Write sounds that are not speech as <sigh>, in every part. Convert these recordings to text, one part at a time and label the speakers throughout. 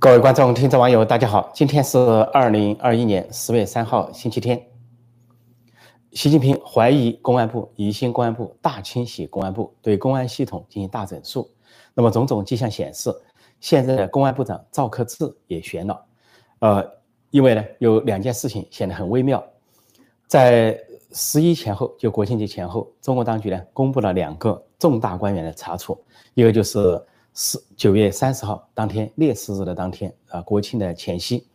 Speaker 1: 各位观众、听众、网友，大家好！今天是二零二一年十月三号，星期天。习近平怀疑公安部疑心公安部大清洗公安部，对公安系统进行大整肃。那么种种迹象显示，现在的公安部长赵克志也悬了。呃，因为呢有两件事情显得很微妙。在十一前后，就国庆节前后，中国当局呢公布了两个重大官员的查处，一个就是。是九月三十号当天，烈士日的当天啊，国庆的前夕，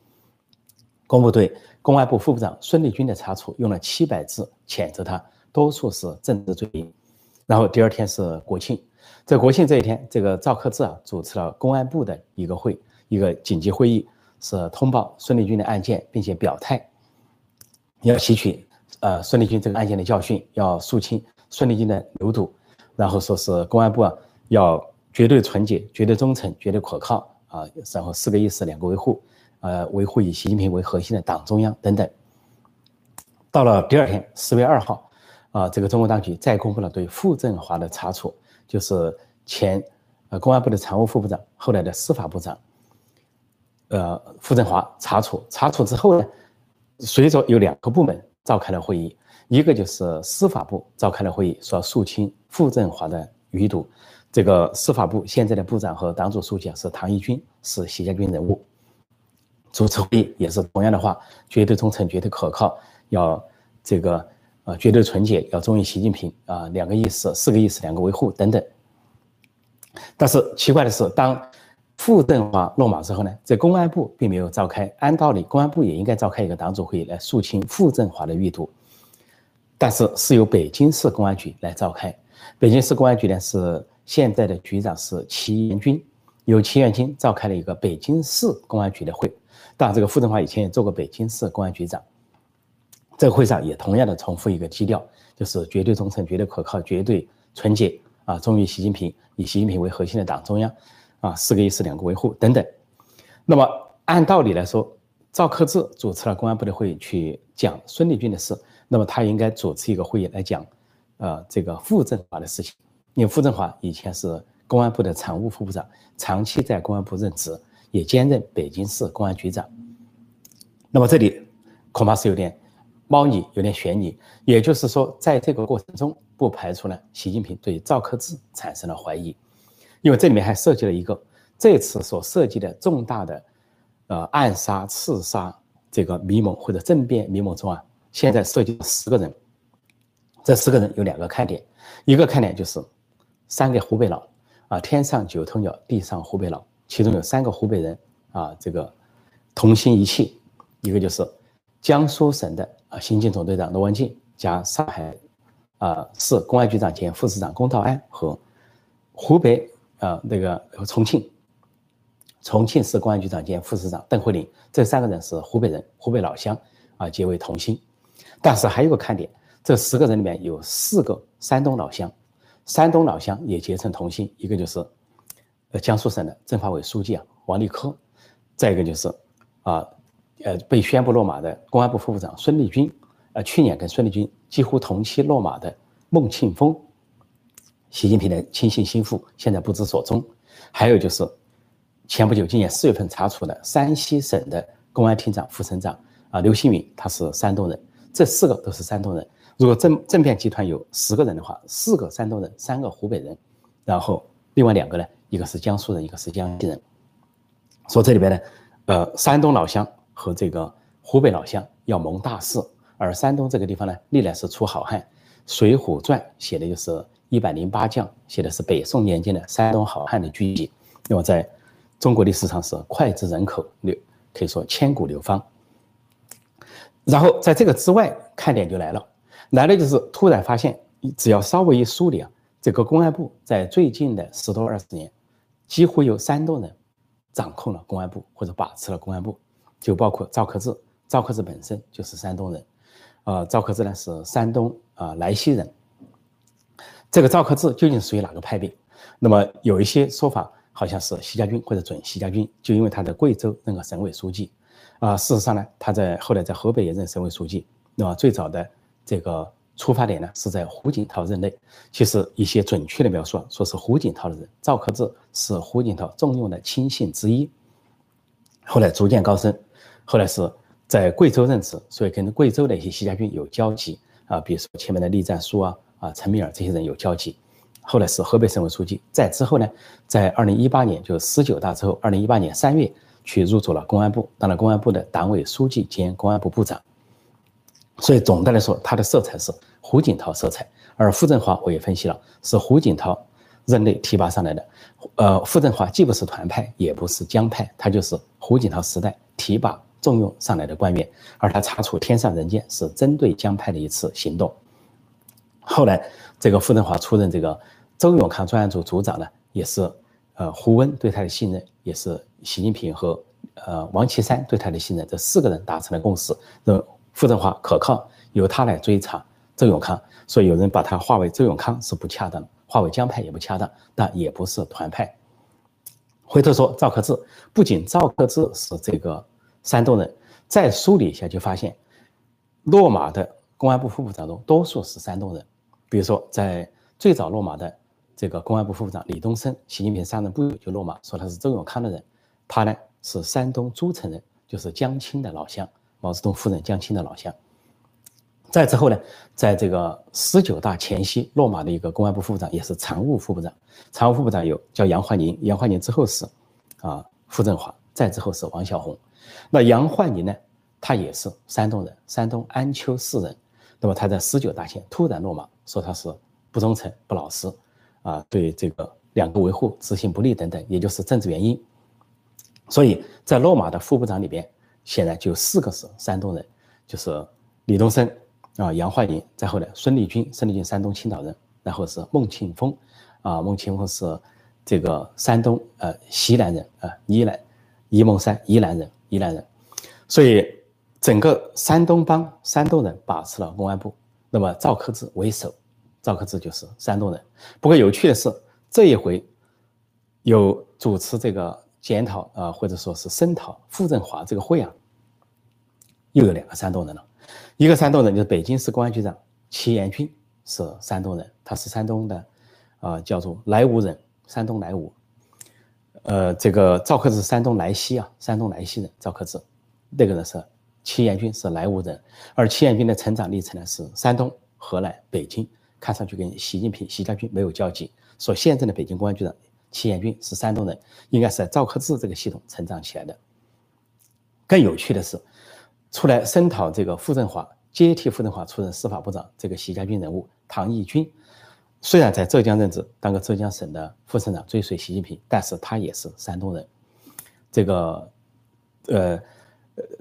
Speaker 1: 公布对公安部副部长孙立军的查处，用了七百字谴责他，多数是政治罪名。然后第二天是国庆，在国庆这一天，这个赵克志啊主持了公安部的一个会，一个紧急会议，是通报孙立军的案件，并且表态要吸取呃孙立军这个案件的教训，要肃清孙立军的流毒，然后说是公安部啊要。绝对纯洁、绝对忠诚、绝对可靠啊！然后四个意思、两个维护，呃，维护以习近平为核心的党中央等等。到了第二天，十月二号，啊，这个中国当局再公布了对傅政华的查处，就是前呃公安部的常务副部长，后来的司法部长，呃，傅政华查处。查处之后呢，随着有两个部门召开了会议，一个就是司法部召开了会议，说肃清傅政华的余毒。这个司法部现在的部长和党组书记啊是唐一军，是习家军人物。主持会议也是同样的话，绝对忠诚、绝对可靠，要这个呃绝对纯洁，要忠于习近平啊，两个意思，四个意思，两个维护等等。但是奇怪的是，当傅政华落马之后呢，在公安部并没有召开。按道理，公安部也应该召开一个党组会议来肃清傅政华的余毒，但是是由北京市公安局来召开。北京市公安局呢是。现在的局长是齐元军，由齐元军召开了一个北京市公安局的会。当然，这个傅政华以前也做过北京市公安局长。这个会上也同样的重复一个基调，就是绝对忠诚、绝对可靠、绝对纯洁啊，忠于习近平，以习近平为核心的党中央啊，四个意识两个维护等等。那么按道理来说，赵克志主持了公安部的会议去讲孙立军的事，那么他应该主持一个会议来讲，呃，这个傅政华的事情。因为傅政华以前是公安部的常务副部长，长期在公安部任职，也兼任北京市公安局长。那么这里恐怕是有点猫腻，有点悬疑。也就是说，在这个过程中，不排除呢，习近平对赵克志产生了怀疑，因为这里面还涉及了一个这次所涉及的重大的呃暗杀、刺杀这个密谋或者政变密谋中啊，现在涉及十个人，这十个人有两个看点，一个看点就是。三个湖北佬啊，天上九头鸟，地上湖北佬，其中有三个湖北人啊，这个同心一气。一个就是江苏省的啊，刑警总队长罗文静加上海啊市公安局长兼副市长龚道安和湖北啊那个重庆重庆市公安局长兼副市长邓慧玲，这三个人是湖北人，湖北老乡啊，结为同心。但是还有个看点，这十个人里面有四个山东老乡。山东老乡也结成同心，一个就是，呃，江苏省的政法委书记啊，王立科，再一个就是，啊，呃，被宣布落马的公安部副部长孙立军，呃，去年跟孙立军几乎同期落马的孟庆峰，习近平的亲信心腹，现在不知所踪。还有就是，前不久今年四月份查处的山西省的公安厅长、副省长啊，刘新宇，他是山东人。这四个都是山东人。如果政政变集团有十个人的话，四个山东人，三个湖北人，然后另外两个呢，一个是江苏人，一个是江西人。说这里边呢，呃，山东老乡和这个湖北老乡要谋大事，而山东这个地方呢，历来是出好汉，《水浒传》写的就是一百零八将，写的是北宋年间的山东好汉的聚集。那么在中国历史上是脍炙人口，流可以说千古流芳。然后在这个之外，看点就来了。来了就是突然发现，只要稍微一梳理啊，这个公安部在最近的十多二十年，几乎有山东人掌控了公安部或者把持了公安部，就包括赵克志，赵克志本身就是山东人，呃，赵克志呢是山东啊莱西人。这个赵克志究竟属于哪个派别？那么有一些说法好像是习家军或者准习家军，就因为他在贵州任个省委书记，啊，事实上呢，他在后来在河北也任省委书记，那么最早的。这个出发点呢是在胡锦涛任内，其实一些准确的描述说是胡锦涛的人，赵克志是胡锦涛重用的亲信之一。后来逐渐高升，后来是在贵州任职，所以跟贵州的一些习家军有交集啊，比如说前面的栗战书啊啊陈敏尔这些人有交集。后来是河北省委书记，在之后呢，在二零一八年就十九大之后，二零一八年三月去入主了公安部，当了公安部的党委书记兼公安部部长。所以总的来说，他的色彩是胡锦涛色彩。而傅政华我也分析了，是胡锦涛任内提拔上来的。呃，傅政华既不是团派，也不是江派，他就是胡锦涛时代提拔重用上来的官员。而他查处天上人间是针对江派的一次行动。后来这个傅政华出任这个。周永康专案组组长呢，也是，呃，胡温对他的信任，也是习近平和呃王岐山对他的信任，这四个人达成了共识，认傅政华可靠，由他来追查周永康。所以有人把他划为周永康是不恰当，划为江派也不恰当，但也不是团派。回头说赵克志，不仅赵克志是这个山东人，再梳理一下就发现，落马的公安部副部长中多数是山东人，比如说在最早落马的。这个公安部副部长李东生，习近平上任不久就落马，说他是周永康的人。他呢是山东诸城人，就是江青的老乡，毛泽东夫人江青的老乡。再之后呢，在这个十九大前夕落马的一个公安部副部长，也是常务副部长。常务副部长有叫杨焕宁，杨焕宁之后是啊傅政华，再之后是王小红。那杨焕宁呢，他也是山东人，山东安丘市人。那么他在十九大前突然落马，说他是不忠诚、不老实。啊，对这个两个维护执行不力等等，也就是政治原因。所以在落马的副部长里边，显然就四个是山东人，就是李东生啊、杨焕宁，再后来孙立军，孙立军山东青岛人，然后是孟庆峰，啊，孟庆峰是这个山东呃西南人啊，宜兰沂蒙山宜兰人，宜兰人。所以整个山东帮山东人把持了公安部，那么赵克志为首。赵克志就是山东人，不过有趣的是，这一回有主持这个检讨啊，或者说是声讨傅政华这个会啊，又有两个山东人了。一个山东人就是北京市公安局长齐延军，是山东人，他是山东的啊，叫做莱芜人，山东莱芜。呃，这个赵克志山东莱西啊，山东莱西人，赵克志那个人是齐延军是莱芜人，而齐延军的成长历程呢是山东、河南、北京。看上去跟习近平、习家军没有交集。说现任的北京公安局长齐延军是山东人，应该是在赵克志这个系统成长起来的。更有趣的是，出来声讨这个傅政华，接替傅政华出任司法部长这个习家军人物唐义军，虽然在浙江任职，当个浙江省的副省长，追随习近平，但是他也是山东人。这个，呃，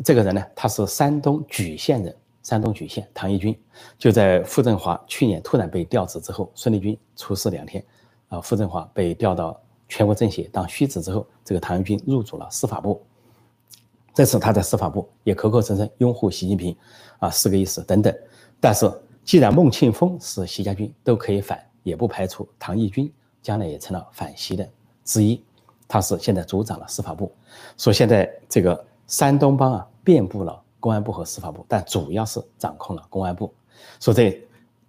Speaker 1: 这个人呢，他是山东莒县人。山东莒县唐义军就在傅政华去年突然被调职之后，孙立军出事两天，啊，傅政华被调到全国政协当虚职之后，这个唐义军入主了司法部。这次他在司法部也口口声声拥护习近平，啊，四个意思等等。但是既然孟庆峰是习家军，都可以反，也不排除唐义军将来也成了反习的之一。他是现在组长了司法部，说现在这个山东帮啊遍布了。公安部和司法部，但主要是掌控了公安部。说这，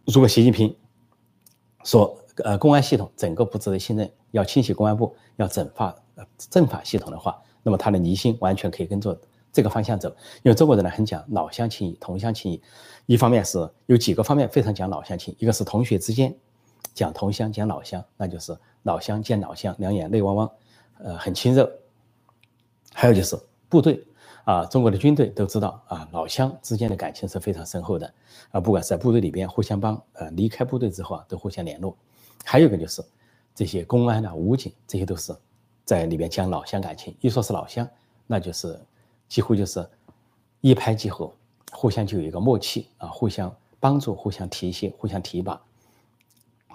Speaker 1: 如果习近平说，呃，公安系统整个不值得信任，要清洗公安部，要整法呃政法系统的话，那么他的离心完全可以跟着这个方向走。因为中国人呢很讲老乡情谊、同乡情谊，一方面是有几个方面非常讲老乡情，一个是同学之间讲同乡、讲老乡，那就是老乡见老乡，两眼泪汪汪，呃，很亲热。还有就是部队。啊，中国的军队都知道啊，老乡之间的感情是非常深厚的啊，不管是在部队里边互相帮，呃，离开部队之后啊，都互相联络。还有一个就是这些公安啊、武警，这些都是在里边讲老乡感情。一说是老乡，那就是几乎就是一拍即合，互相就有一个默契啊，互相帮助、互相提携、互相提拔。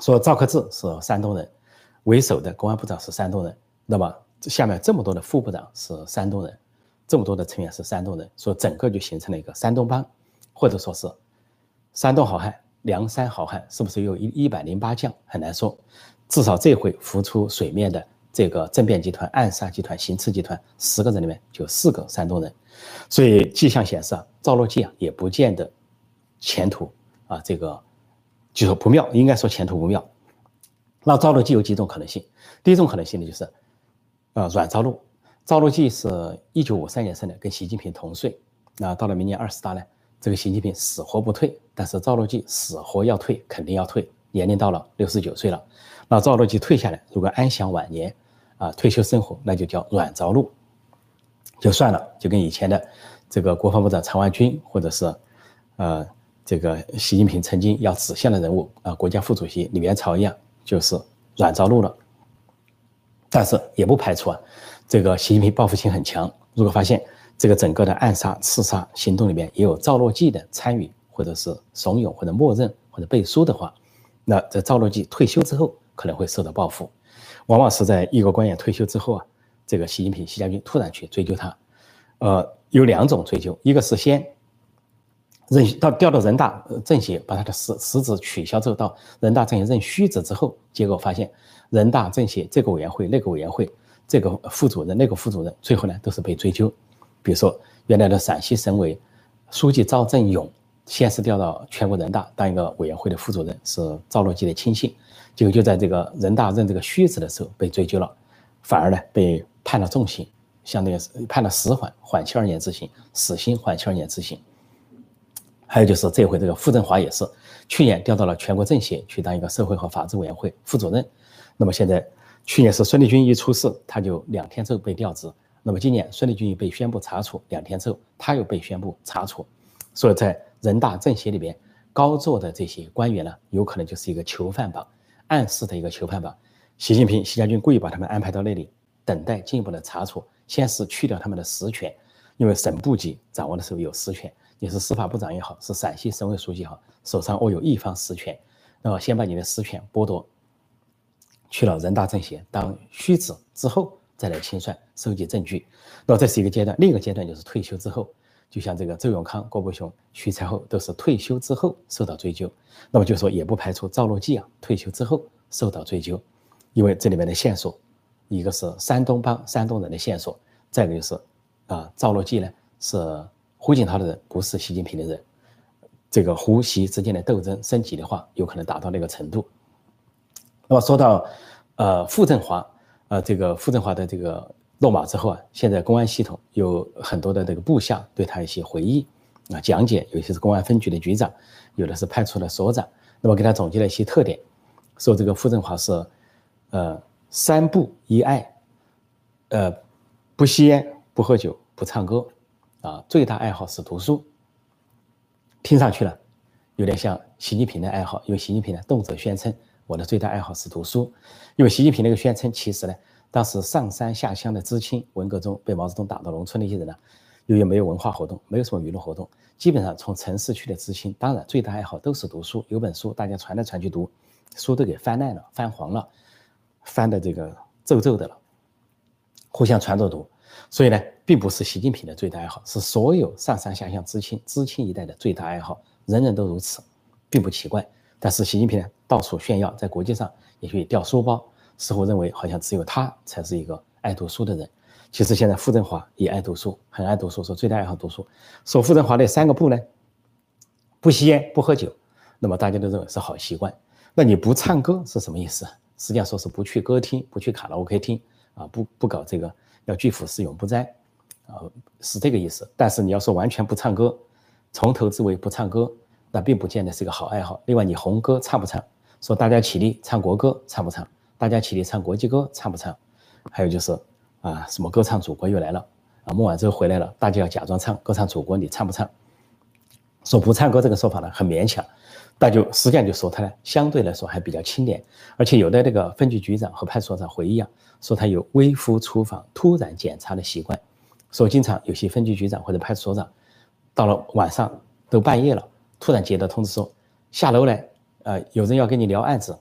Speaker 1: 说赵克志是山东人，为首的公安部长是山东人，那么下面这么多的副部长是山东人。这么多的成员是山东人，说整个就形成了一个山东帮，或者说是山东好汉、梁山好汉，是不是有一一百零八将很难说。至少这回浮出水面的这个政变集团、暗杀集团、行刺集团十个人里面就四个山东人，所以迹象显示啊，赵乐际啊也不见得前途啊这个就说不妙，应该说前途不妙。那赵乐际有几种可能性？第一种可能性呢就是，呃，阮兆禄。赵乐际是一九五三年生的，跟习近平同岁。那到了明年二十大呢，这个习近平死活不退，但是赵乐际死活要退，肯定要退，年龄到了六十九岁了。那赵乐际退下来，如果安享晚年，啊，退休生活，那就叫软着陆，就算了，就跟以前的这个国防部长常万军，或者是，呃，这个习近平曾经要指向的人物啊，国家副主席李元朝一样，就是软着陆了。但是也不排除啊。这个习近平报复性很强，如果发现这个整个的暗杀、刺杀行动里面也有赵乐际的参与，或者是怂恿，或者默认，或者背书的话，那在赵乐际退休之后可能会受到报复。往往是在一个官员退休之后啊，这个习近平、习家军突然去追究他，呃，有两种追究，一个是先任到调到人大政协，把他的实实职取消之后，到人大政协任虚职之后，结果发现人大政协这个委员会、那个委员会。这个副主任，那个副主任，最后呢都是被追究。比如说，原来的陕西省委书记赵振勇，先是调到全国人大当一个委员会的副主任，是赵乐际的亲信，结果就在这个人大任这个虚职的时候被追究了，反而呢被判了重刑，相当于是判了死缓，缓期二年执行，死刑缓期二年执行。还有就是这回这个傅政华也是，去年调到了全国政协去当一个社会和法制委员会副主任，那么现在。去年是孙立军一出事，他就两天之后被调职。那么今年孙立军被宣布查处，两天之后他又被宣布查处。所以在人大政协里边高坐的这些官员呢，有可能就是一个囚犯榜，暗示的一个囚犯榜。习近平、习家军故意把他们安排到那里，等待进一步的查处。先是去掉他们的实权，因为省部级掌握的时候有实权，你是司法部长也好，是陕西省委书记也好，手上握有一方实权，那么先把你的实权剥夺。去了人大政协当虚职之后，再来清算、收集证据，那这是一个阶段。另一个阶段就是退休之后，就像这个周永康、郭伯雄、徐才厚都是退休之后受到追究。那么就说也不排除赵乐际啊退休之后受到追究，因为这里面的线索，一个是山东帮山东人的线索，再一个就是啊赵乐际呢是胡锦涛的人，不是习近平的人。这个胡习之间的斗争升级的话，有可能达到那个程度。那么说到，呃，傅政华，呃，这个傅政华的这个落马之后啊，现在公安系统有很多的这个部下对他一些回忆啊讲解，有些是公安分局的局长，有的是派出所的所长，那么给他总结了一些特点，说这个傅政华是，呃，三不一爱，呃，不吸烟，不喝酒，不唱歌，啊，最大爱好是读书。听上去呢，有点像习近平的爱好，因为习近平呢动辄宣称。我的最大爱好是读书，因为习近平那个宣称，其实呢，当时上山下乡的知青，文革中被毛泽东打到农村那些人呢，由于没有文化活动，没有什么娱乐活动，基本上从城市去的知青，当然最大爱好都是读书，有本书大家传来传去读，书都给翻烂了、翻黄了，翻的这个皱皱的了，互相传着读，所以呢，并不是习近平的最大爱好，是所有上山下乡知青、知青一代的最大爱好，人人都如此，并不奇怪。但是习近平，到处炫耀，在国际上也去掉书包，似乎认为好像只有他才是一个爱读书的人。其实现在傅政华也爱读书，很爱读书，说最大爱好读书。说傅政华那三个不呢？不吸烟，不喝酒，那么大家都认为是好习惯。那你不唱歌是什么意思？实际上说是不去歌厅，不去卡拉 OK 厅啊，不不搞这个要拒腐蚀永不沾啊，是这个意思。但是你要说完全不唱歌，从头至尾不唱歌。那并不见得是一个好爱好。另外，你红歌唱不唱？说大家起立唱国歌，唱不唱？大家起立唱国际歌，唱不唱？还有就是啊，什么歌唱祖国又来了啊，孟晚舟回来了，大家要假装唱歌唱祖国，你唱不唱？说不唱歌这个说法呢，很勉强，那就实际上就说他呢，相对来说还比较清廉，而且有的那个分局局长和派出所长回忆啊，说他有微服出访、突然检查的习惯，说经常有些分局局长或者派出所长到了晚上都半夜了。突然接到通知说，下楼来，呃，有人要跟你聊案子，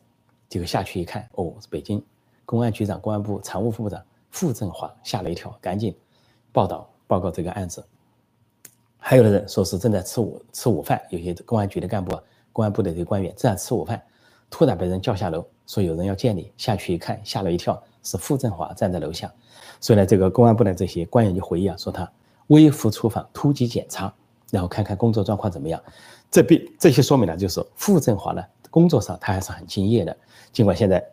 Speaker 1: 结果下去一看，哦，是北京公安局长、公安部常务副部长傅政华，吓了一跳，赶紧报道报告这个案子。还有的人说是正在吃午吃午饭，有些公安局的干部、公安部的这些官员正在吃午饭，突然被人叫下楼，说有人要见你，下去一看，吓了一跳，是傅政华站在楼下。所以呢，这个公安部的这些官员就回忆啊，说他微服出访，突击检查，然后看看工作状况怎么样。这必这些说明呢，就是傅政华呢工作上他还是很敬业的，尽管现在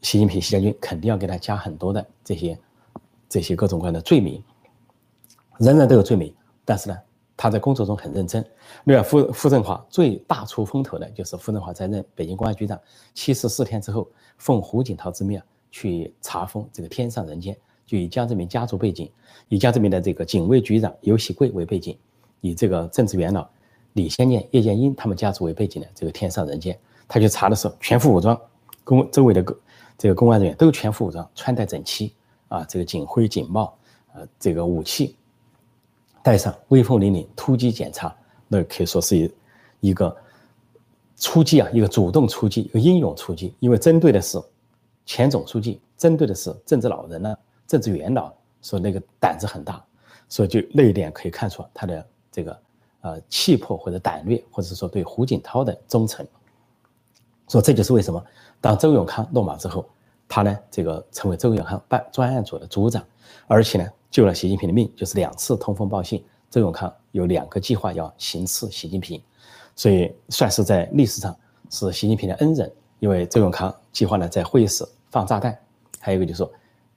Speaker 1: 习近平、习将军肯定要给他加很多的这些这些各种各样的罪名，人人都有罪名，但是呢，他在工作中很认真。另外，傅傅政华最大出风头的就是傅政华在任北京公安局长七十四天之后，奉胡锦涛之命去查封这个天上人间，就以江泽民家族背景，以江泽民的这个警卫局长尤喜贵为背景，以这个政治元老李先念、叶剑英他们家族为背景的这个天上人间，他去查的时候全副武装，公周围的这个公安人员都全副武装，穿戴整齐啊，这个警徽、警帽，呃，这个武器带上，威风凛凛，突击检查。那可以说是一一个出击啊，一个主动出击，一个英勇出击，因为针对的是前总书记，针对的是政治老人呢，政治元老，所以那个胆子很大，所以就那一点可以看出他的这个呃气魄或者胆略，或者说对胡锦涛的忠诚。说这就是为什么当周永康落马之后，他呢这个成为周永康办专案组的组长，而且呢救了习近平的命，就是两次通风报信。周永康有两个计划要行刺习近平，所以算是在历史上是习近平的恩人。因为周永康计划呢在会议室放炸弹，还有一个就是说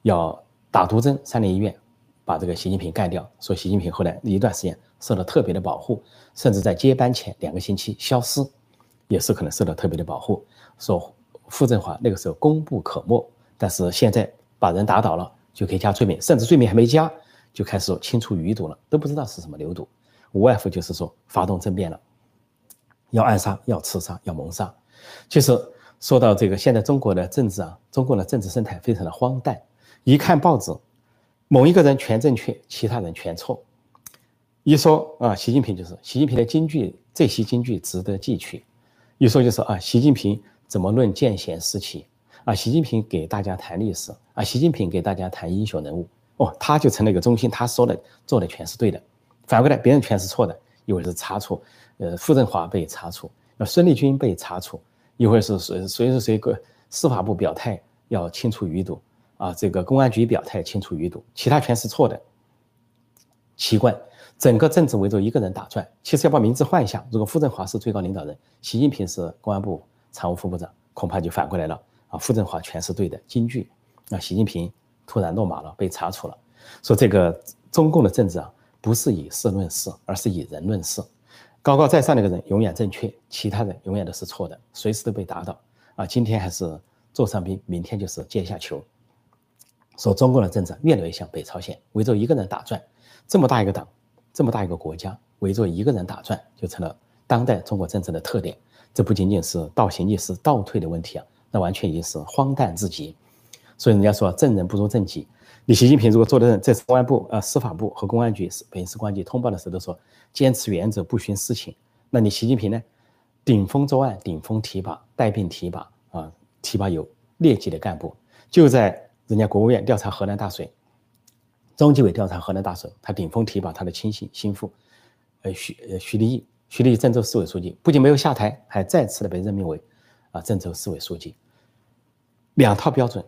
Speaker 1: 要打毒针，三联医院把这个习近平干掉。说习近平后来一段时间受到特别的保护，甚至在接班前两个星期消失，也是可能受到特别的保护。说傅政华那个时候功不可没，但是现在把人打倒了就可以加罪名，甚至罪名还没加。就开始清除余毒了，都不知道是什么流毒，无外乎就是说发动政变了，要暗杀，要刺杀，要谋杀。其实说到这个，现在中国的政治啊，中国的政治生态非常的荒诞。一看报纸，某一个人全正确，其他人全错。一说啊，习近平就是习近平的金句，这些金句值得记取。一说就是啊，习近平怎么论见贤思齐啊？习近平给大家谈历史啊？习近平给大家谈英雄人物。哦，他就成了一个中心，他说的做的全是对的，反过来别人全是错的，一会儿是查处，呃，傅政华被查处，那孙立军被查处，一会儿是谁谁谁谁个司法部表态要清除余毒啊，这个公安局表态清除余毒，其他全是错的。奇怪，整个政治围着一个人打转，其实要把名字换一下，如果傅政华是最高领导人，习近平是公安部常务副部长，恐怕就反过来了啊，傅政华全是对的金句，那习近平。突然落马了，被查处了。说这个中共的政治啊，不是以事论事，而是以人论事。高高在上那个人永远正确，其他人永远都是错的，随时都被打倒。啊，今天还是座上宾，明天就是阶下囚。说中共的政治越来越像北朝鲜，围着一个人打转。这么大一个党，这么大一个国家，围着一个人打转，就成了当代中国政治的特点。这不仅仅是倒行逆施、倒退的问题啊，那完全已经是荒诞至极。所以人家说正人不如正己。你习近平如果做的任，这次公安部、呃司法部和公安局、北京市公安局通报的时候都说坚持原则，不徇私情。那你习近平呢？顶风作案，顶风提拔，带病提拔啊，提拔有劣迹的干部。就在人家国务院调查河南大水，中纪委调查河南大水，他顶风提拔他的亲信心腹，呃徐呃徐立毅，徐立毅郑州市委书记，不仅没有下台，还再次的被任命为啊郑州市委书记。两套标准。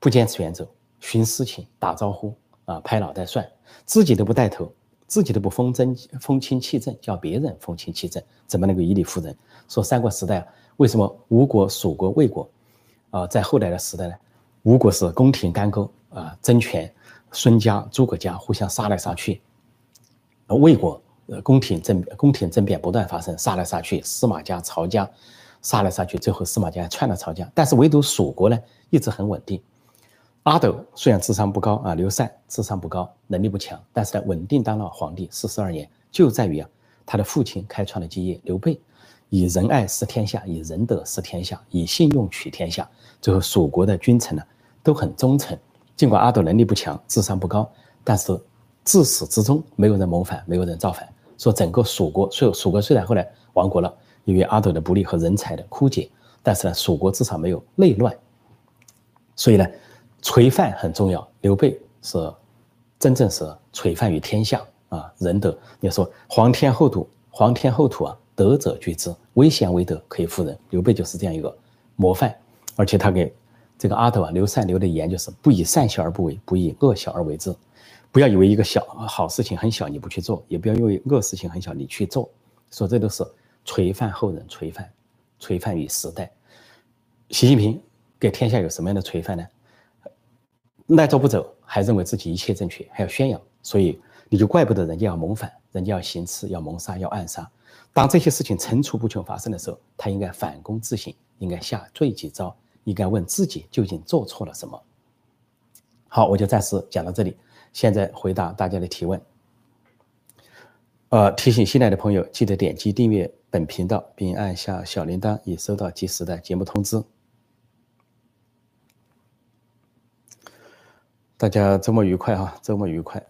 Speaker 1: 不坚持原则，徇私情，打招呼啊，拍脑袋算，自己都不带头，自己都不风真风清气正，叫别人风清气正，怎么能够以理服人？说三国时代啊，为什么吴国、蜀国、魏国啊，在后来的时代呢？吴国是宫廷干戈啊，争权，孙家、诸葛家互相杀来杀去；魏国呃，宫廷政宫廷政变不断发生，杀来杀去，司马家、曹家杀来杀去，最后司马家还篡了曹家，但是唯独蜀国呢，一直很稳定。阿斗虽然智商不高啊，刘禅智商不高，能力不强，但是呢，稳定当了皇帝四十二年，就在于啊，他的父亲开创了基业刘备，以仁爱失天下，以仁德失天下，以信用取天下。最后蜀国的君臣呢都很忠诚。尽管阿斗能力不强，智商不高，但是自始至终没有人谋反，没有人造反。说整个蜀国，所以蜀国虽然后来亡国了，因为阿斗的不利和人才的枯竭，但是呢，蜀国至少没有内乱。所以呢。垂范很重要，刘备是真正是垂范于天下啊，仁德。你说皇天厚土，皇天厚土啊，德者居之，威贤为德，可以服人。刘备就是这样一个模范，而且他给这个阿斗啊刘禅留的言就是：不以善小而不为，不以恶小而为之。不要以为一个小好事情很小你不去做，也不要因为恶事情很小你去做。说这都是垂范后人，垂范，垂范于时代。习近平给天下有什么样的垂范呢？赖着不走，还认为自己一切正确，还要宣扬，所以你就怪不得人家要谋反，人家要行刺，要谋杀，要暗杀。当这些事情层出不穷发生的时候，他应该反躬自省，应该下罪己招，应该问自己究竟做错了什么。好，我就暂时讲到这里，现在回答大家的提问。呃，提醒新来的朋友，记得点击订阅本频道，并按下小铃铛，以收到及时的节目通知。大家周末愉快哈，周末愉快。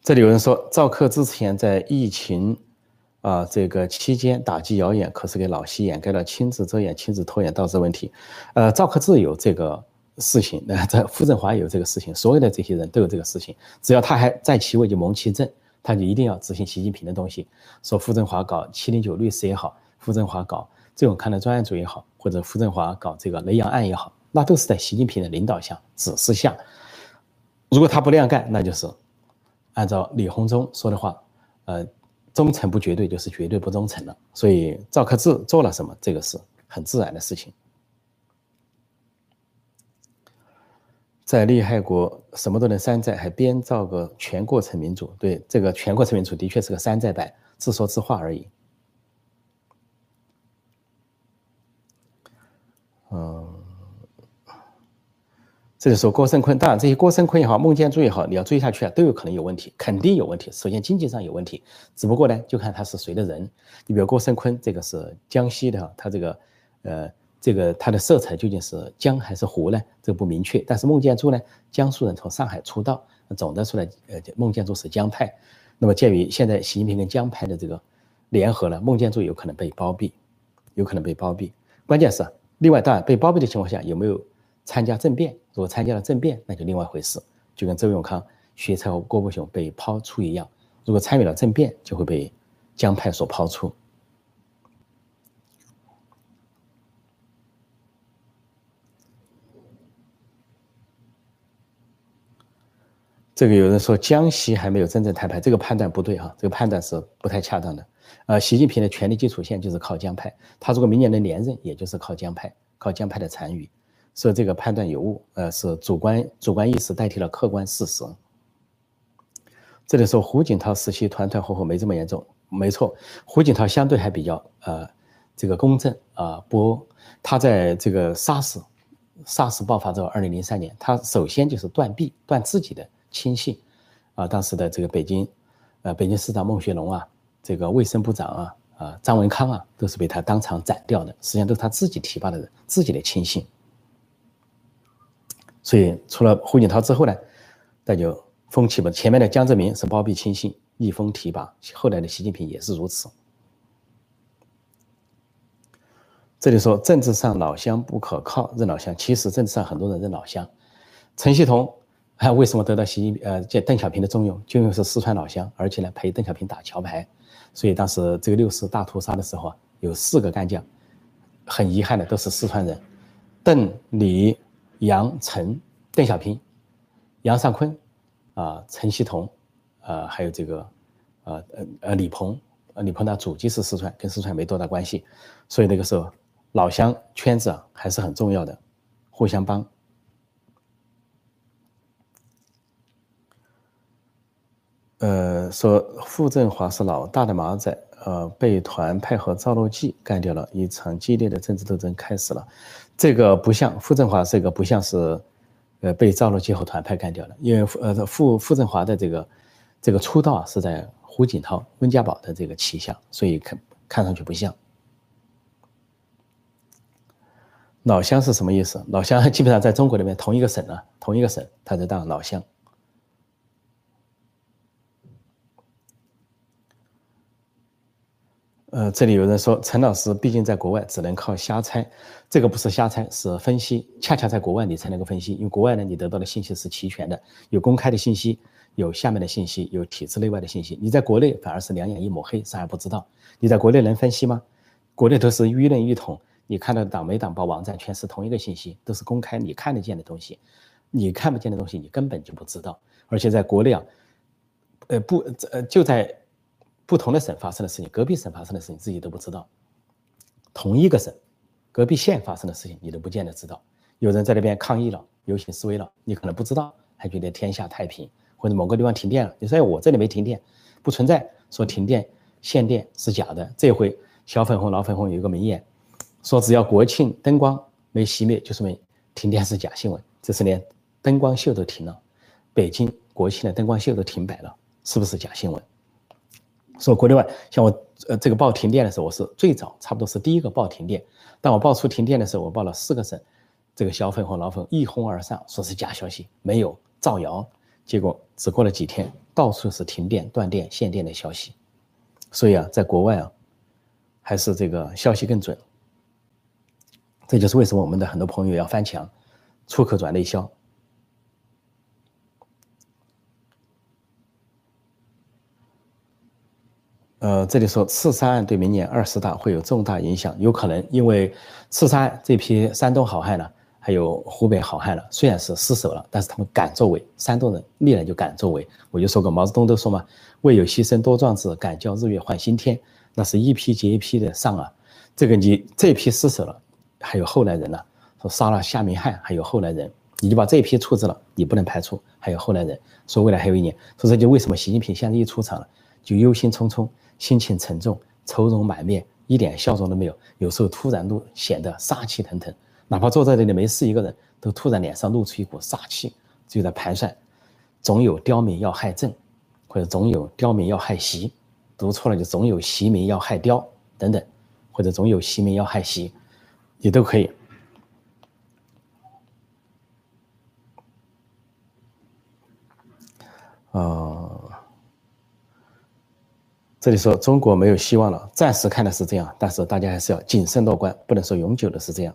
Speaker 1: 这里有人说，赵克之前在疫情啊这个期间打击谣言，可是给老习掩盖了亲自遮掩、亲自拖延导致问题。呃，赵克志有这个。事情，那这傅政华有这个事情，所有的这些人都有这个事情。只要他还在其位，就蒙其政，他就一定要执行习近平的东西。说傅政华搞七零九律师也好，傅政华搞这种看的专案组也好，或者傅政华搞这个雷洋案也好，那都是在习近平的领导下、指示下。如果他不那样干，那就是按照李鸿忠说的话，呃，忠诚不绝对，就是绝对不忠诚了。所以赵克志做了什么，这个是很自然的事情。在利害国什么都能山寨，还编造个全过程民主。对，这个全过程民主的确是个山寨版，自说自话而已。这就说郭声琨，当然这些郭声琨也好，孟建柱也好，你要追下去啊，都有可能有问题，肯定有问题。首先经济上有问题，只不过呢，就看他是谁的人。你比如郭声琨，这个是江西的，他这个，呃。这个他的色彩究竟是江还是湖呢？这个不明确。但是孟建柱呢，江苏人从上海出道，总的说来，呃，孟建柱是江派。那么鉴于现在习近平跟江派的这个联合呢，孟建柱有可能被包庇，有可能被包庇。关键是，另外当然被包庇的情况下有没有参加政变？如果参加了政变，那就另外一回事。就跟周永康、薛才和郭伯雄被抛出一样，如果参与了政变，就会被江派所抛出。这个有人说江西还没有真正摊牌，这个判断不对哈，这个判断是不太恰当的。呃，习近平的权力基础线就是靠江派，他如果明年能连任，也就是靠江派，靠江派的残余，所以这个判断有误，呃，是主观主观意识代替了客观事实。这里说胡锦涛时期团团伙伙没这么严重，没错，胡锦涛相对还比较呃这个公正啊，不，他在这个 SARS SARS 爆发之后，二零零三年，他首先就是断臂，断自己的。亲信，啊，当时的这个北京，呃，北京市长孟学龙啊，这个卫生部长啊，啊，张文康啊，都是被他当场斩掉的。实际上都是他自己提拔的人，自己的亲信。所以除了胡锦涛之后呢，那就风气不前面的江泽民是包庇亲信，逆风提拔，后来的习近平也是如此。这里说政治上老乡不可靠，认老乡。其实政治上很多人认老乡，陈锡同。他为什么得到习近呃这邓小平的重用？就因为是四川老乡，而且呢陪邓小平打桥牌，所以当时这个六四大屠杀的时候啊，有四个干将，很遗憾的都是四川人，邓、李、杨、陈，邓小平、杨尚昆，啊，陈锡同，啊，还有这个，呃呃呃李鹏，李鹏的祖籍是四川，跟四川没多大关系，所以那个时候老乡圈子啊还是很重要的，互相帮。呃，说傅政华是老大的马仔，呃，被团派和赵乐际干掉了，一场激烈的政治斗争开始了。这个不像傅政华，这个不像是，呃，被赵乐际和团派干掉了，因为呃，傅傅政华的这个这个出道啊是在胡锦涛、温家宝的这个旗下，所以看看上去不像。老乡是什么意思？老乡 <laughs> 基本上在中国里面同一个省啊，同一个省，他在当老乡。呃，这里有人说陈老师毕竟在国外，只能靠瞎猜。这个不是瞎猜，是分析。恰恰在国外你才能够分析，因为国外呢，你得到的信息是齐全的，有公开的信息，有下面的信息，有体制内外的信息。你在国内反而是两眼一抹黑，啥也不知道。你在国内能分析吗？国内都是舆论一统，你看到党媒党报网站全是同一个信息，都是公开你看得见的东西，你看不见的东西你根本就不知道。而且在国内啊，呃不，呃就在。不同的省发生的事情，隔壁省发生的事情自己都不知道；同一个省，隔壁县发生的事情你都不见得知道。有人在那边抗议了，游行示威了，你可能不知道，还觉得天下太平，或者某个地方停电了，你说我这里没停电，不存在说停电限电是假的。这回小粉红老粉红有一个名言，说只要国庆灯光没熄灭，就说明停电是假新闻。这是连灯光秀都停了，北京国庆的灯光秀都停摆了，是不是假新闻？说国内外，像我呃这个报停电的时候，我是最早，差不多是第一个报停电。当我报出停电的时候，我报了四个省，这个小粉和老粉一哄而上，说是假消息，没有造谣。结果只过了几天，到处是停电、断电、限电的消息。所以啊，在国外啊，还是这个消息更准。这就是为什么我们的很多朋友要翻墙，出口转内销。呃，这里说刺杀案对明年二十大会有重大影响，有可能因为刺杀这批山东好汉呢，还有湖北好汉呢，虽然是失手了，但是他们敢作为，山东人历来就敢作为。我就说过，毛泽东都说嘛，未有牺牲多壮志，敢教日月换新天，那是一批接一批的上啊。这个你这批失手了，还有后来人呢，说杀了夏明翰，还有后来人，你就把这批处置了，你不能排除还有后来人。说未来还有一年，说这就为什么习近平现在一出场了，就忧心忡忡。心情沉重，愁容满面，一点笑容都没有。有时候突然露显得杀气腾腾，哪怕坐在这里没事一个人，都突然脸上露出一股杀气，就在盘算：总有刁民要害朕，或者总有刁民要害习，读错了就总有习民要害刁等等，或者总有习民要害习，也都可以。啊。这里说中国没有希望了，暂时看的是这样，但是大家还是要谨慎乐观，不能说永久的是这样。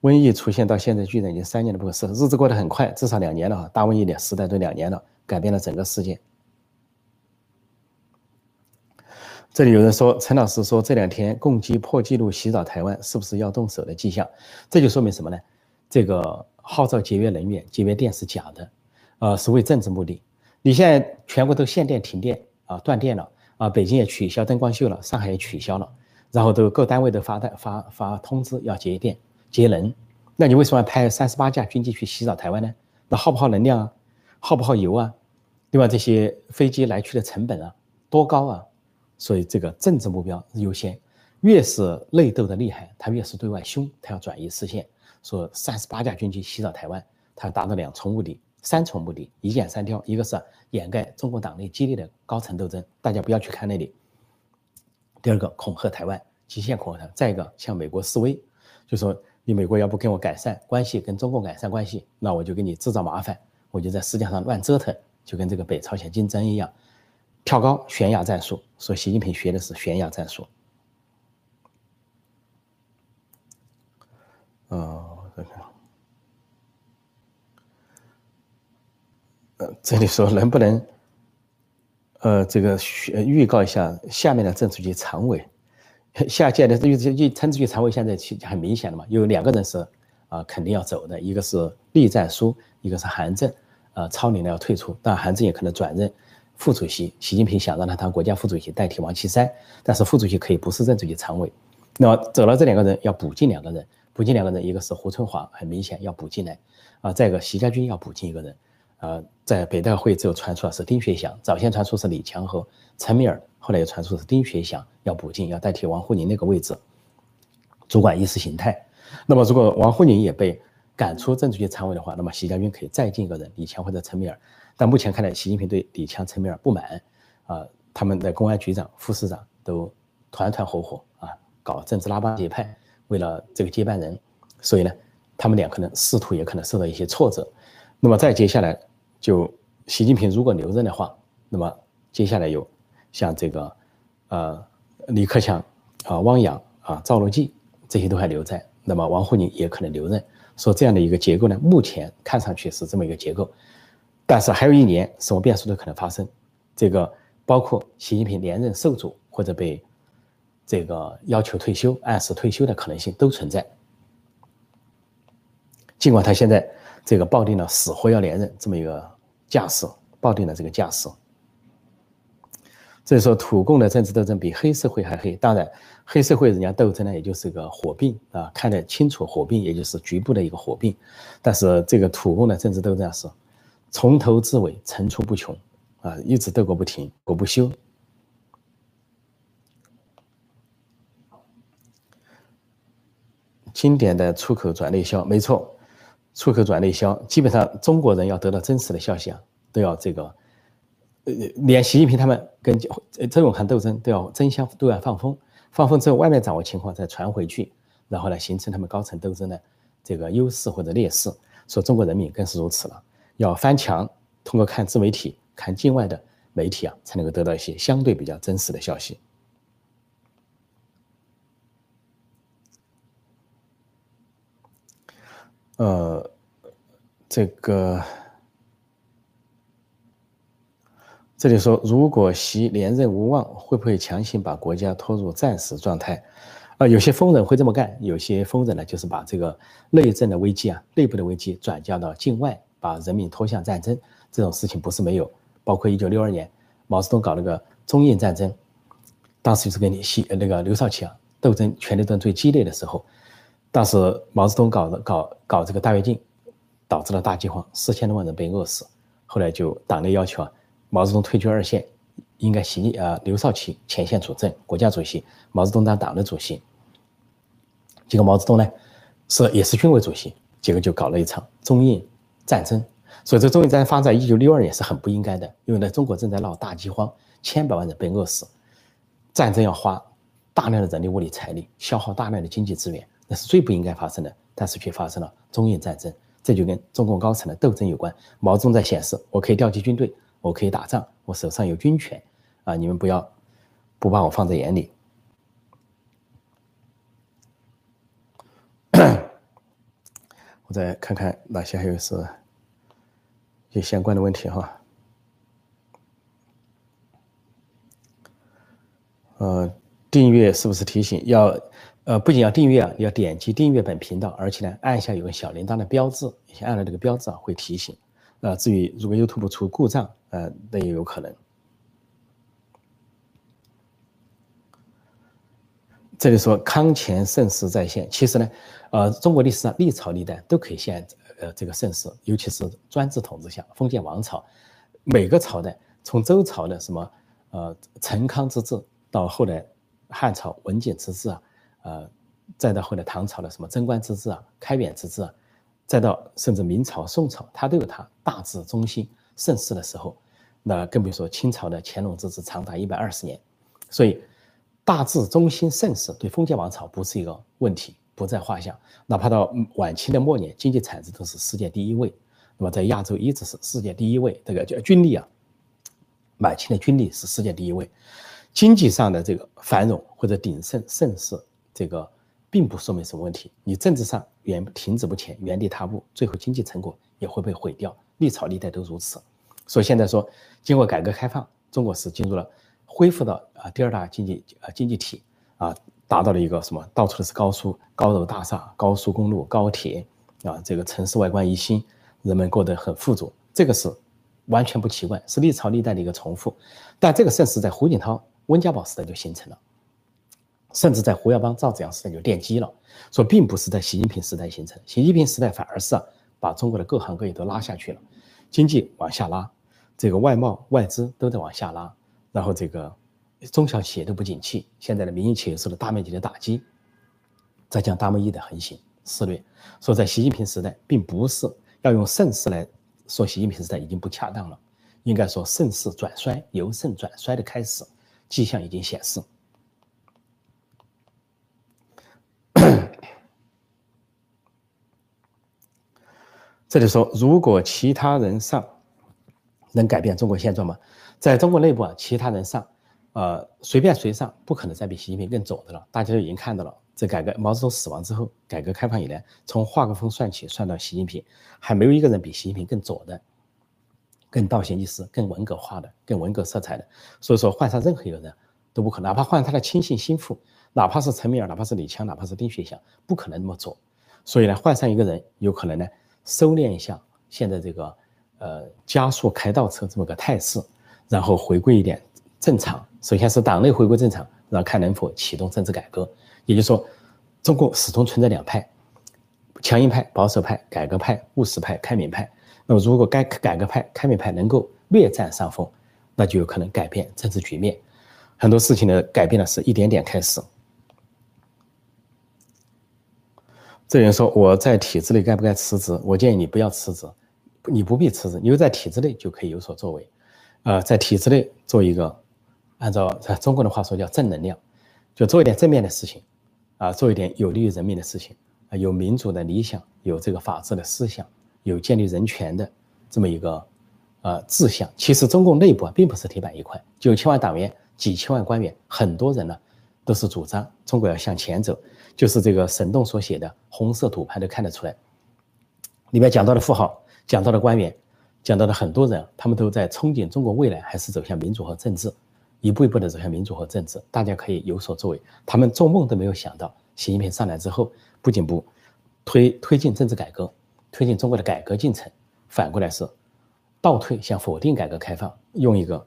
Speaker 1: 瘟疫出现到现在，居然已经三年了，不是日子过得很快，至少两年了啊大瘟疫的时代都两年了，改变了整个世界。这里有人说，陈老师说这两天攻击破纪录洗澡台湾，是不是要动手的迹象？这就说明什么呢？这个号召节约能源、节约电是假的，呃，是为政治目的。你现在全国都限电停电啊，断电了啊，北京也取消灯光秀了，上海也取消了，然后都各单位都发带发发通知要节电节能，那你为什么要派三十八架军机去洗澡台湾呢？那耗不耗能量啊？耗不耗油啊？另外这些飞机来去的成本啊，多高啊？所以这个政治目标优先，越是内斗的厉害，他越是对外凶，他要转移视线，说三十八架军机洗澡台湾，他要达到两重目的。三重目的，一箭三雕，一个是掩盖中国党内激烈的高层斗争，大家不要去看那里；第二个，恐吓台湾，极限恐吓台；再一个，向美国示威，就说你美国要不跟我改善关系，跟中共改善关系，那我就给你制造麻烦，我就在世界上乱折腾，就跟这个北朝鲜竞争一样，跳高悬崖战术。说习近平学的是悬崖战术。哦，这个。这里说能不能，呃，这个预告一下下面的政治局常委，<laughs> 下届的预预政治局常委现在其很明显了嘛，有两个人是啊肯定要走的，一个是栗战书，一个是韩正，呃，超龄的要退出，但韩正也可能转任副主席，习近平想让他当国家副主席代替王岐山，但是副主席可以不是政治局常委，那么走了这两个人要补进两个人，补进两个人，一个是胡春华，很明显要补进来，啊，再一个习家军要补进一个人。呃，在北戴会之后传出的是丁学祥，早先传出是李强和陈敏尔，后来又传出是丁学祥要补进，要代替王沪宁那个位置，主管意识形态。那么如果王沪宁也被赶出政治局常委的话，那么习家军可以再进一个人，李强或者陈敏尔。但目前看来，习近平对李强、陈敏尔不满，啊，他们的公安局长、副市长都团团伙伙啊，搞政治拉帮结派，为了这个接班人，所以呢，他们俩可能仕途也可能受到一些挫折。那么再接下来。就习近平如果留任的话，那么接下来有像这个呃李克强啊、汪洋啊、赵乐际这些都还留在，那么王沪宁也可能留任。说这样的一个结构呢，目前看上去是这么一个结构，但是还有一年什么变数都可能发生。这个包括习近平连任受阻或者被这个要求退休、按时退休的可能性都存在。尽管他现在这个抱定了死活要连任这么一个。架势抱定了这个架势，所以说土共的政治斗争比黑社会还黑。当然，黑社会人家斗争呢，也就是个火并啊，看得清楚，火并也就是局部的一个火并。但是这个土共的政治斗争是从头至尾层出不穷啊，一直斗个不停，斗不休。经典的出口转内销，没错，出口转内销，基本上中国人要得到真实的消息啊，都要这个，呃，连习近平他们跟周永康斗争都要争相都要放风，放风之后外面掌握情况再传回去，然后呢形成他们高层斗争的这个优势或者劣势。说中国人民更是如此了，要翻墙，通过看自媒体、看境外的媒体啊，才能够得到一些相对比较真实的消息。呃，这个这里说，如果习连任无望，会不会强行把国家拖入战时状态？啊，有些疯人会这么干，有些疯人呢，就是把这个内政的危机啊、内部的危机转嫁到境外，把人民拖向战争。这种事情不是没有，包括一九六二年毛泽东搞那个中印战争，当时就是跟习那个刘少奇啊斗争，权力斗争最激烈的时候。当时毛泽东搞的搞搞这个大跃进，导致了大饥荒，四千多万人被饿死。后来就党内要求啊，毛泽东退居二线，应该习啊刘少奇前线主政，国家主席，毛泽东当党的主席。结果毛泽东呢是也是军委主席，结果就搞了一场中印战争。所以这中印战争发在一九六二年是很不应该的，因为呢中国正在闹大饥荒，千百万人被饿死，战争要花大量的人力物力财力，消耗大量的经济资源。那是最不应该发生的，但是却发生了中印战争，这就跟中共高层的斗争有关。毛泽东在显示，我可以调集军队，我可以打仗，我手上有军权，啊，你们不要不把我放在眼里。<coughs> 我再看看哪些还有是有相关的问题哈。呃，订阅是不是提醒要？呃，不仅要订阅啊，要点击订阅本频道，而且呢，按下有个小铃铛的标志，先按了这个标志啊，会提醒。呃，至于如果 YouTube 出故障，呃，那也有可能。这里说康乾盛世再现，其实呢，呃，中国历史上历朝历代都可以现呃这个盛世，尤其是专制统治下，封建王朝，每个朝代从周朝的什么呃成康之治，到后来汉朝文景之治啊。呃，再到后来唐朝的什么贞观之治啊、开元之治啊，再到甚至明朝、宋朝，它都有它大治中兴盛世的时候。那更别说清朝的乾隆之治长达一百二十年，所以大治中兴盛世对封建王朝不是一个问题，不在话下。哪怕到晚清的末年，经济产值都是世界第一位。那么在亚洲一直是世界第一位，这个叫军力啊，满清的军力是世界第一位。经济上的这个繁荣或者鼎盛盛世。这个并不说明什么问题。你政治上原停止不前，原地踏步，最后经济成果也会被毁掉。历朝历代都如此。所以现在说，经过改革开放，中国是进入了恢复到啊第二大经济啊经济体啊，达到了一个什么？到处都是高速高楼大厦、高速公路、高铁啊，这个城市外观一新，人们过得很富足。这个是完全不奇怪，是历朝历代的一个重复。但这个盛世在胡锦涛、温家宝时代就形成了。甚至在胡耀邦、赵紫阳时代就奠基了，说并不是在习近平时代形成，习近平时代反而是把中国的各行各业都拉下去了，经济往下拉，这个外贸外资都在往下拉，然后这个中小企业都不景气，现在的民营企业受到大面积的打击，再将大贸易的横行肆虐，说在习近平时代并不是要用盛世来说习近平时代已经不恰当了，应该说盛世转衰，由盛转衰的开始迹象已经显示。这里说，如果其他人上，能改变中国现状吗？在中国内部啊，其他人上，呃，随便谁上，不可能再比习近平更左的了。大家都已经看到了，这改革毛泽东死亡之后，改革开放以来，从华国锋算起，算到习近平，还没有一个人比习近平更左的，更倒行逆施、更文革化的、更文革色彩的。所以说，换上任何一个人都不可能，哪怕换他的亲信心腹，哪怕是陈敏尔，哪怕是李强，哪怕是丁薛祥，不可能那么左。所以呢，换上一个人，有可能呢。收敛一下现在这个，呃，加速开倒车这么个态势，然后回归一点正常，首先是党内回归正常，然后看能否启动政治改革。也就是说，中共始终存在两派：强硬派、保守派、改革派、务实派、开明派。那么，如果该改革派、开明派能够略占上风，那就有可能改变政治局面。很多事情的改变呢，是一点点开始。这人说我在体制内该不该辞职？我建议你不要辞职，你不必辞职，留在体制内就可以有所作为。呃，在体制内做一个，按照中国的话说叫正能量，就做一点正面的事情，啊，做一点有利于人民的事情，啊，有民主的理想，有这个法治的思想。有建立人权的这么一个呃志向，其实中共内部啊并不是铁板一块，九千万党员、几千万官员，很多人呢都是主张中国要向前走，就是这个沈栋所写的《红色土盘》都看得出来，里面讲到的富豪、讲到的官员、讲到的很多人，他们都在憧憬中国未来还是走向民主和政治，一步一步的走向民主和政治，大家可以有所作为。他们做梦都没有想到，习近平上来之后，不仅不推推进政治改革。推进中国的改革进程，反过来是倒退，向否定改革开放，用一个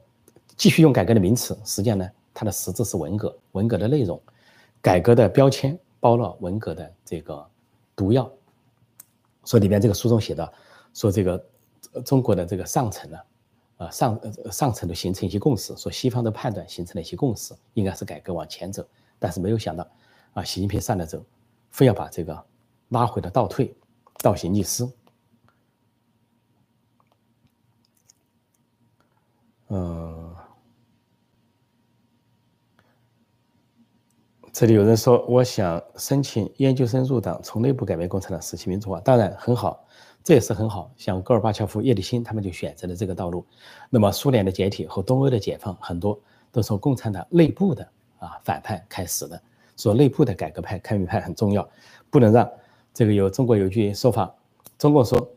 Speaker 1: 继续用改革的名词，实际上呢，它的实质是文革，文革的内容，改革的标签包了文革的这个毒药。说里面这个书中写的，说这个中国的这个上层呢，呃上上层都形成一些共识，说西方的判断形成了一些共识，应该是改革往前走，但是没有想到，啊，习近平上来之后，非要把这个拉回了倒退。倒行逆施。这里有人说，我想申请研究生入党，从内部改变共产党，实现民主化。当然很好，这也是很好。像戈尔巴乔夫、叶利钦他们就选择了这个道路。那么苏联的解体和东欧的解放，很多都是从共产党内部的啊反叛开始的。说内部的改革派、开明派很重要，不能让。这个有中国有句说法，中国说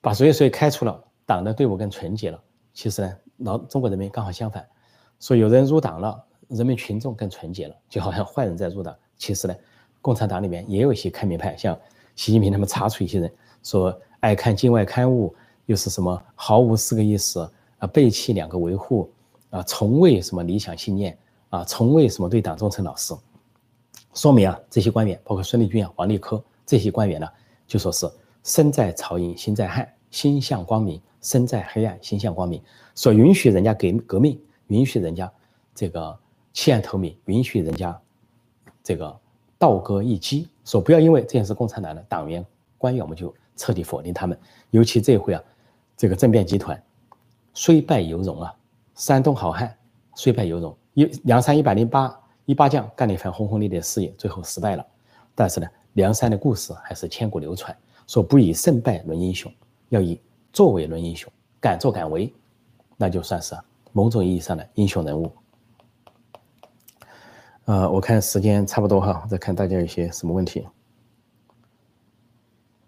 Speaker 1: 把谁谁开除了，党的队伍更纯洁了。其实呢，老中国人民刚好相反，说有人入党了，人民群众更纯洁了，就好像坏人在入党。其实呢，共产党里面也有一些开明派，像习近平他们查出一些人说爱看境外刊物，又是什么毫无四个意思啊，背弃两个维护啊，从未什么理想信念啊，从未什么对党忠诚老实，说明啊，这些官员包括孙立军啊、王立科。这些官员呢，就说是身在曹营心在汉，心向光明；身在黑暗，心向光明。说允许人家革革命，允许人家这个弃暗投明，允许人家这个倒戈一击。说不要因为这件事共产党的党员官员，我们就彻底否定他们。尤其这回啊，这个政变集团虽败犹荣啊，山东好汉虽败犹荣。一梁山一百零八一八将干了一番轰轰烈烈的事业，最后失败了，但是呢。梁山的故事还是千古流传，说不以胜败论英雄，要以作为论英雄，敢作敢为，那就算是某种意义上的英雄人物。呃，我看时间差不多哈，再看大家有些什么问题。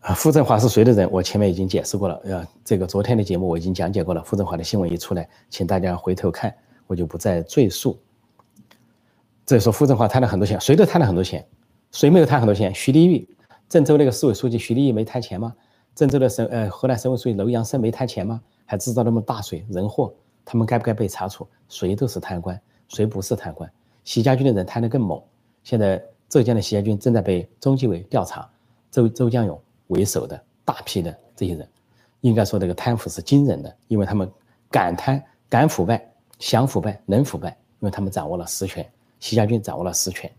Speaker 1: 啊，傅政华是谁的人？我前面已经解释过了，呃，这个昨天的节目我已经讲解过了。傅政华的新闻一出来，请大家回头看，我就不再赘述。这说傅政华贪了很多钱，谁都贪了很多钱。谁没有贪很多钱？徐立玉，郑州那个市委书记徐立玉没贪钱吗？郑州的省呃河南省委书记楼阳生没贪钱吗？还制造那么大水人祸，他们该不该被查处？谁都是贪官，谁不是贪官？习家军的人贪得更猛。现在浙江的习家军正在被中纪委调查，周周江勇为首的大批的这些人，应该说这个贪腐是惊人的，因为他们敢贪、敢腐败、想腐败、能腐败，因为他们掌握了实权，习家军掌握了实权。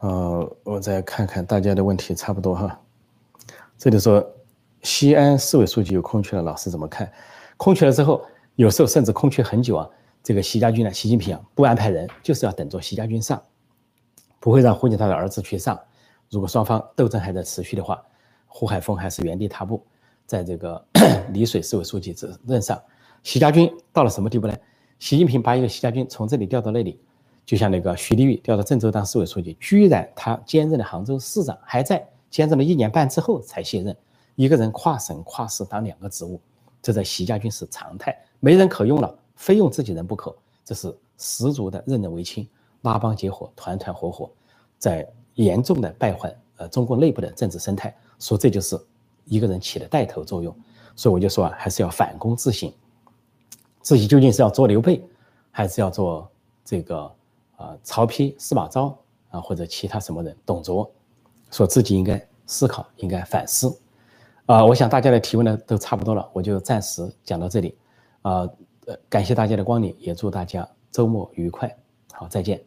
Speaker 1: 呃，我再看看大家的问题，差不多哈。这里说，西安市委书记有空缺了，老师怎么看？空缺了之后，有时候甚至空缺很久啊。这个习家军呢，习近平啊，不安排人，就是要等着习家军上，不会让胡锦涛的儿子去上。如果双方斗争还在持续的话，胡海峰还是原地踏步，在这个 <coughs> 丽水市委书记这任上。习家军到了什么地步呢？习近平把一个习家军从这里调到那里。就像那个徐立玉调到郑州当市委书记，居然他兼任了杭州市长，还在兼任了一年半之后才卸任。一个人跨省跨市当两个职务，这在习家军是常态，没人可用了，非用自己人不可，这是十足的任人唯亲，拉帮结伙，团团伙伙，在严重的败坏呃中共内部的政治生态，说这就是一个人起的带头作用，所以我就说啊，还是要反躬自省，自己究竟是要做刘备，还是要做这个啊曹丕、司马昭啊或者其他什么人，董卓，说自己应该思考，应该反思。啊，我想大家的提问呢都差不多了，我就暂时讲到这里。呃，感谢大家的光临，也祝大家周末愉快。好，再见。